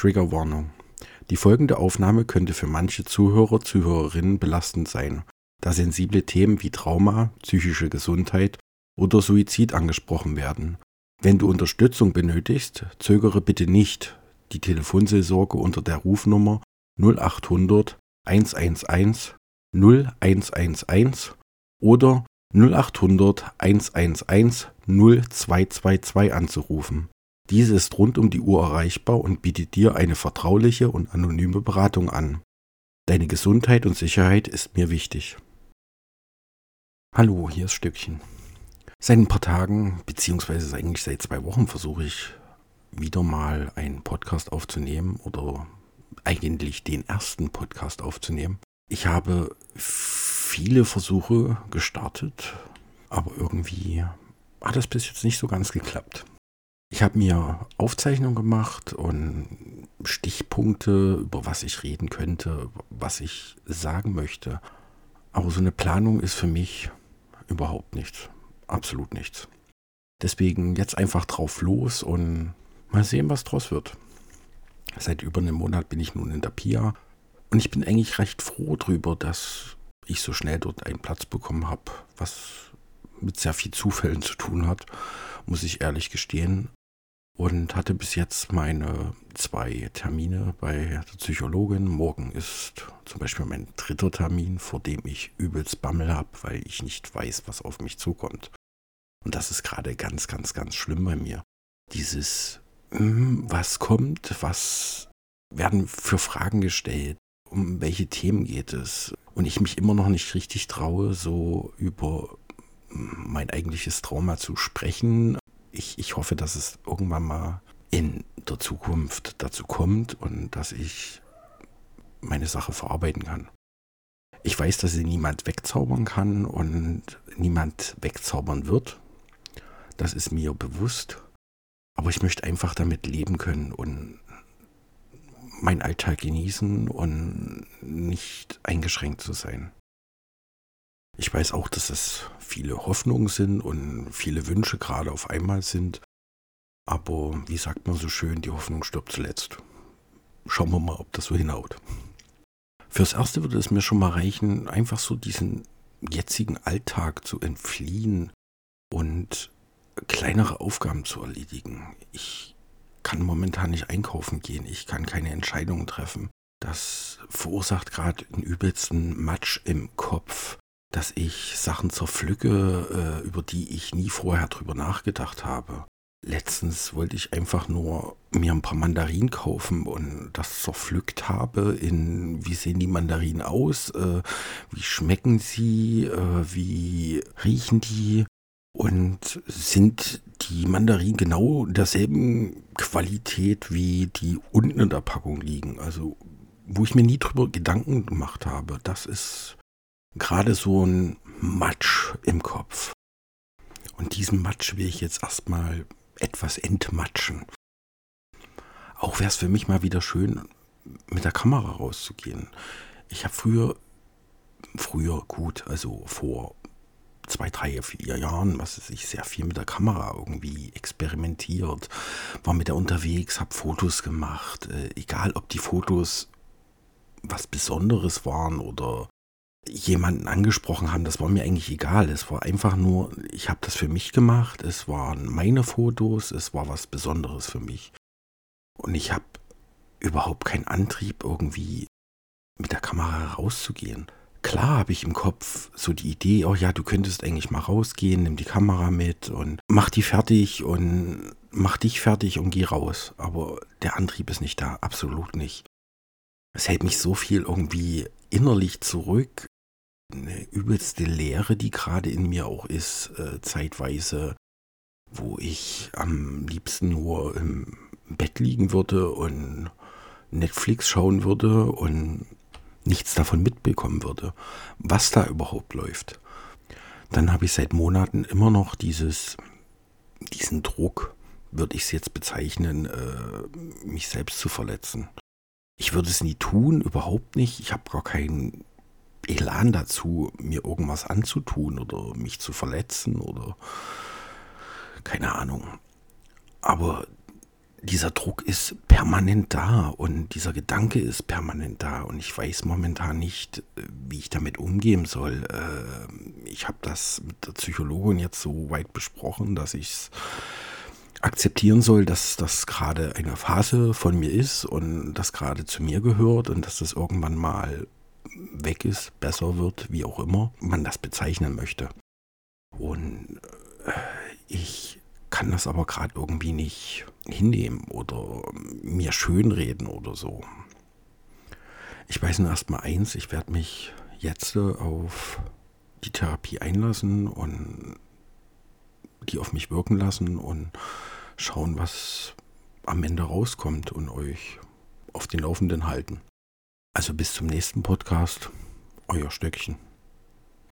Triggerwarnung. Die folgende Aufnahme könnte für manche Zuhörer, Zuhörerinnen belastend sein, da sensible Themen wie Trauma, psychische Gesundheit oder Suizid angesprochen werden. Wenn du Unterstützung benötigst, zögere bitte nicht, die Telefonseelsorge unter der Rufnummer 0800 111 0111 oder 0800 111 0222 anzurufen. Diese ist rund um die Uhr erreichbar und bietet dir eine vertrauliche und anonyme Beratung an. Deine Gesundheit und Sicherheit ist mir wichtig. Hallo, hier ist Stückchen. Seit ein paar Tagen, beziehungsweise eigentlich seit zwei Wochen, versuche ich wieder mal einen Podcast aufzunehmen oder eigentlich den ersten Podcast aufzunehmen. Ich habe viele Versuche gestartet, aber irgendwie hat es bis jetzt nicht so ganz geklappt. Ich habe mir Aufzeichnungen gemacht und Stichpunkte, über was ich reden könnte, was ich sagen möchte. Aber so eine Planung ist für mich überhaupt nichts. Absolut nichts. Deswegen jetzt einfach drauf los und mal sehen, was draus wird. Seit über einem Monat bin ich nun in der PIA und ich bin eigentlich recht froh darüber, dass ich so schnell dort einen Platz bekommen habe, was mit sehr viel Zufällen zu tun hat, muss ich ehrlich gestehen und hatte bis jetzt meine zwei Termine bei der Psychologin. Morgen ist zum Beispiel mein dritter Termin, vor dem ich übelst Bammel habe, weil ich nicht weiß, was auf mich zukommt. Und das ist gerade ganz, ganz, ganz schlimm bei mir. Dieses, hm, was kommt, was werden für Fragen gestellt, um welche Themen geht es. Und ich mich immer noch nicht richtig traue, so über mein eigentliches Trauma zu sprechen, ich, ich hoffe, dass es irgendwann mal in der Zukunft dazu kommt und dass ich meine Sache verarbeiten kann. Ich weiß, dass sie niemand wegzaubern kann und niemand wegzaubern wird. Das ist mir bewusst. Aber ich möchte einfach damit leben können und meinen Alltag genießen und nicht eingeschränkt zu sein. Ich weiß auch, dass es viele Hoffnungen sind und viele Wünsche gerade auf einmal sind. Aber wie sagt man so schön, die Hoffnung stirbt zuletzt. Schauen wir mal, ob das so hinhaut. Fürs Erste würde es mir schon mal reichen, einfach so diesen jetzigen Alltag zu entfliehen und kleinere Aufgaben zu erledigen. Ich kann momentan nicht einkaufen gehen, ich kann keine Entscheidungen treffen. Das verursacht gerade einen übelsten Matsch im Kopf dass ich Sachen zerpflücke, äh, über die ich nie vorher drüber nachgedacht habe. Letztens wollte ich einfach nur mir ein paar Mandarinen kaufen und das zerpflückt habe in, wie sehen die Mandarinen aus, äh, wie schmecken sie, äh, wie riechen die und sind die Mandarinen genau derselben Qualität wie die unten in der Packung liegen. Also wo ich mir nie drüber Gedanken gemacht habe. Das ist gerade so ein Matsch im Kopf. Und diesen Matsch will ich jetzt erstmal etwas entmatschen. Auch wäre es für mich mal wieder schön, mit der Kamera rauszugehen. Ich habe früher, früher gut, also vor zwei, drei, vier Jahren, was weiß ich, sehr viel mit der Kamera irgendwie experimentiert, war mit der unterwegs, habe Fotos gemacht, äh, egal ob die Fotos was Besonderes waren oder jemanden angesprochen haben, das war mir eigentlich egal. Es war einfach nur, ich habe das für mich gemacht, es waren meine Fotos, es war was Besonderes für mich. Und ich habe überhaupt keinen Antrieb, irgendwie mit der Kamera rauszugehen. Klar habe ich im Kopf so die Idee, oh ja, du könntest eigentlich mal rausgehen, nimm die Kamera mit und mach die fertig und mach dich fertig und geh raus. Aber der Antrieb ist nicht da, absolut nicht. Es hält mich so viel irgendwie innerlich zurück. Eine übelste Leere, die gerade in mir auch ist, äh, zeitweise, wo ich am liebsten nur im Bett liegen würde und Netflix schauen würde und nichts davon mitbekommen würde, was da überhaupt läuft. Dann habe ich seit Monaten immer noch dieses, diesen Druck, würde ich es jetzt bezeichnen, äh, mich selbst zu verletzen. Ich würde es nie tun, überhaupt nicht. Ich habe gar keinen Elan dazu, mir irgendwas anzutun oder mich zu verletzen oder keine Ahnung. Aber dieser Druck ist permanent da und dieser Gedanke ist permanent da und ich weiß momentan nicht, wie ich damit umgehen soll. Äh, ich habe das mit der Psychologin jetzt so weit besprochen, dass ich es akzeptieren soll, dass das gerade eine Phase von mir ist und das gerade zu mir gehört und dass das irgendwann mal weg ist, besser wird, wie auch immer man das bezeichnen möchte. Und äh, ich kann das aber gerade irgendwie nicht hinnehmen oder mir schönreden oder so. Ich weiß nur erstmal eins, ich werde mich jetzt auf die Therapie einlassen und die auf mich wirken lassen und schauen, was am Ende rauskommt und euch auf den Laufenden halten. Also bis zum nächsten Podcast, euer Stöckchen.